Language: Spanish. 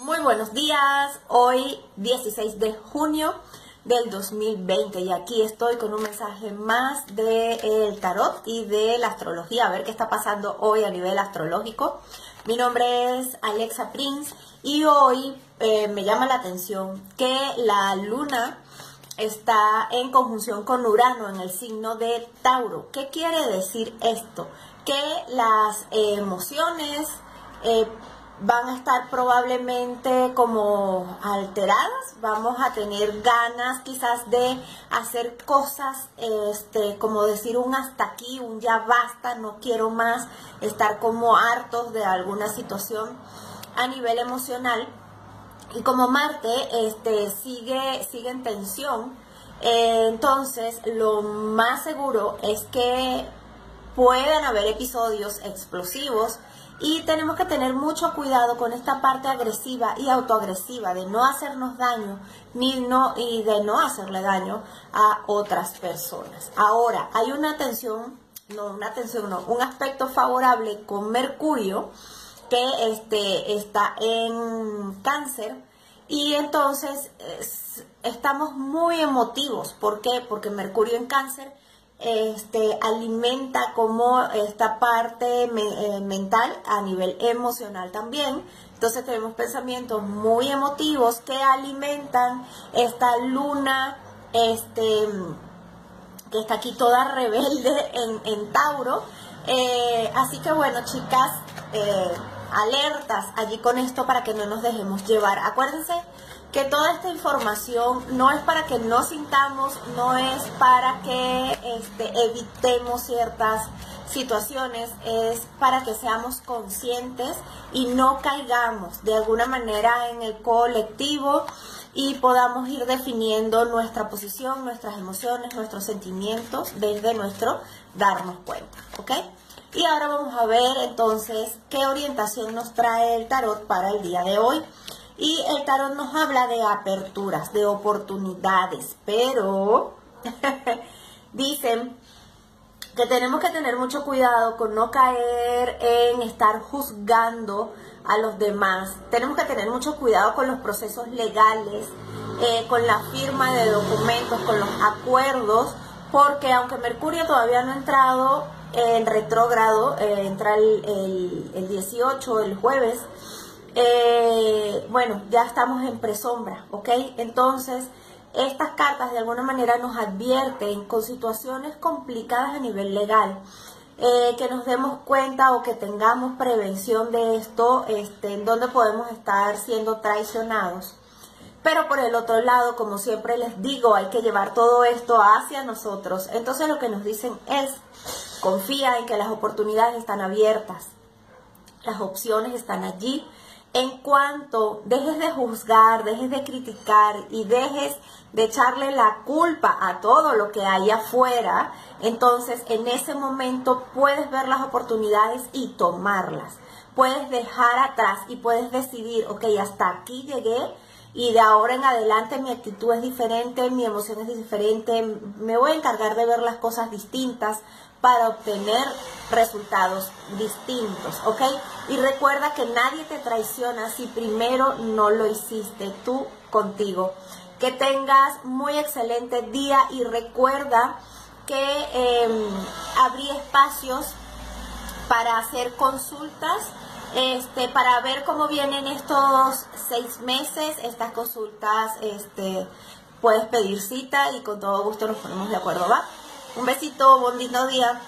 Muy buenos días, hoy 16 de junio del 2020 y aquí estoy con un mensaje más del tarot y de la astrología, a ver qué está pasando hoy a nivel astrológico. Mi nombre es Alexa Prince y hoy eh, me llama la atención que la luna está en conjunción con Urano en el signo de Tauro. ¿Qué quiere decir esto? Que las emociones... Eh, van a estar probablemente como alteradas, vamos a tener ganas quizás de hacer cosas, este, como decir un hasta aquí, un ya basta, no quiero más, estar como hartos de alguna situación a nivel emocional. Y como Marte este, sigue, sigue en tensión, eh, entonces lo más seguro es que puedan haber episodios explosivos y tenemos que tener mucho cuidado con esta parte agresiva y autoagresiva de no hacernos daño ni no y de no hacerle daño a otras personas. Ahora, hay una tensión, no una tensión, no, un aspecto favorable con Mercurio que este está en Cáncer y entonces estamos muy emotivos, ¿por qué? Porque Mercurio en Cáncer este, alimenta como esta parte eh, mental a nivel emocional también. Entonces tenemos pensamientos muy emotivos que alimentan esta luna, este, que está aquí toda rebelde en, Tauro. Eh, así que bueno, chicas, eh, alertas allí con esto para que no nos dejemos llevar. Acuérdense que toda esta información no es para que no sintamos, no es para que este, evitemos ciertas situaciones, es para que seamos conscientes y no caigamos de alguna manera en el colectivo y podamos ir definiendo nuestra posición, nuestras emociones, nuestros sentimientos desde nuestro darnos cuenta, ¿ok? Y ahora vamos a ver entonces qué orientación nos trae el tarot para el día de hoy. Y el tarot nos habla de aperturas, de oportunidades, pero dicen que tenemos que tener mucho cuidado con no caer en estar juzgando a los demás. Tenemos que tener mucho cuidado con los procesos legales, eh, con la firma de documentos, con los acuerdos, porque aunque Mercurio todavía no ha entrado en retrógrado, eh, entra el, el, el 18, el jueves, eh, bueno, ya estamos en presombra, ¿ok? Entonces, estas cartas de alguna manera nos advierten con situaciones complicadas a nivel legal. Eh, que nos demos cuenta o que tengamos prevención de esto, este, en donde podemos estar siendo traicionados. Pero por el otro lado, como siempre les digo, hay que llevar todo esto hacia nosotros. Entonces lo que nos dicen es, confía en que las oportunidades están abiertas, las opciones están allí, en cuanto dejes de juzgar, dejes de criticar y dejes de echarle la culpa a todo lo que hay afuera, entonces en ese momento puedes ver las oportunidades y tomarlas. Puedes dejar atrás y puedes decidir, ok, hasta aquí llegué y de ahora en adelante mi actitud es diferente, mi emoción es diferente, me voy a encargar de ver las cosas distintas para obtener resultados distintos, ¿ok? Y recuerda que nadie te traiciona si primero no lo hiciste tú contigo. Que tengas muy excelente día y recuerda que eh, abrí espacios para hacer consultas, este, para ver cómo vienen estos seis meses, estas consultas, este, puedes pedir cita y con todo gusto nos ponemos de acuerdo, ¿va? Un besito, lindo día.